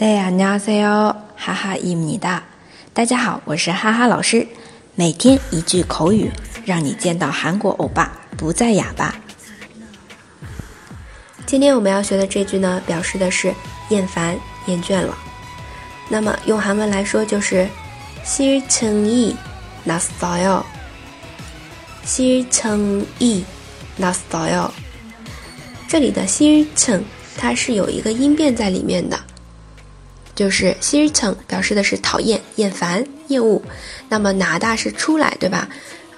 네 안녕하세요， 哈哈伊米哒。大家好，我是哈哈老师。每天一句口语，让你见到韩国欧巴不再哑巴。今天我们要学的这句呢，表示的是厌烦、厌倦了。那么用韩文来说就是싫청이났어 요。 싫청이났어 요。 这里的싫청它是有一个音变在里面的。 就是，Siri o n 表示的是讨厌、厌烦、厌恶。那么哪大是出来，对吧？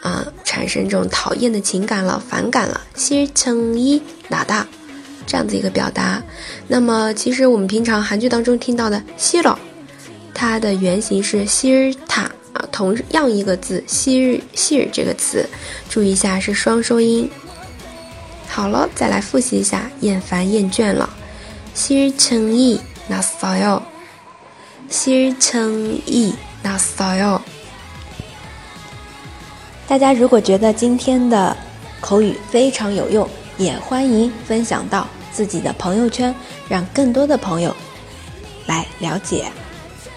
啊，产生这种讨厌的情感了，反感了，Siri Chen 大。这样子一个表达。那么其实我们平常韩剧当中听到的，Siri，它的原型是 Siri 塔，啊，同样一个字，Siri，Siri 这个词。注意一下是双收音。好了，再来复习一下厌烦、厌倦了，Siri Chen yi nashva。싫청이났어 요。 大家如果觉得今天的口语非常有用，也欢迎分享到自己的朋友圈，让更多的朋友来了解。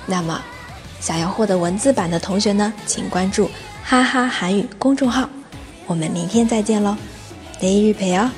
那么，想要获得文字版的同学呢，请关注“哈哈韩语”公众号。我们明天再见喽，내일봬요